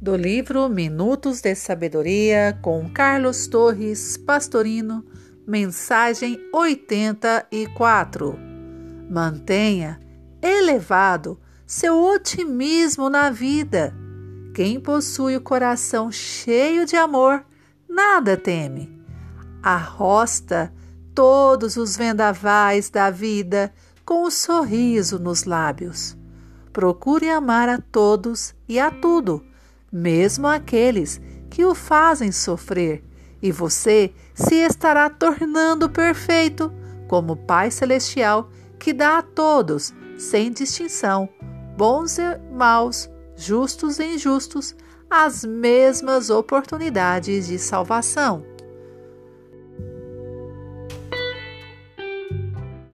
do livro Minutos de Sabedoria com Carlos Torres Pastorino, mensagem 84. Mantenha elevado seu otimismo na vida. Quem possui o coração cheio de amor, nada teme. Arrosta todos os vendavais da vida com o um sorriso nos lábios. Procure amar a todos e a tudo mesmo aqueles que o fazem sofrer, e você se estará tornando perfeito, como Pai Celestial que dá a todos, sem distinção, bons e maus, justos e injustos, as mesmas oportunidades de salvação.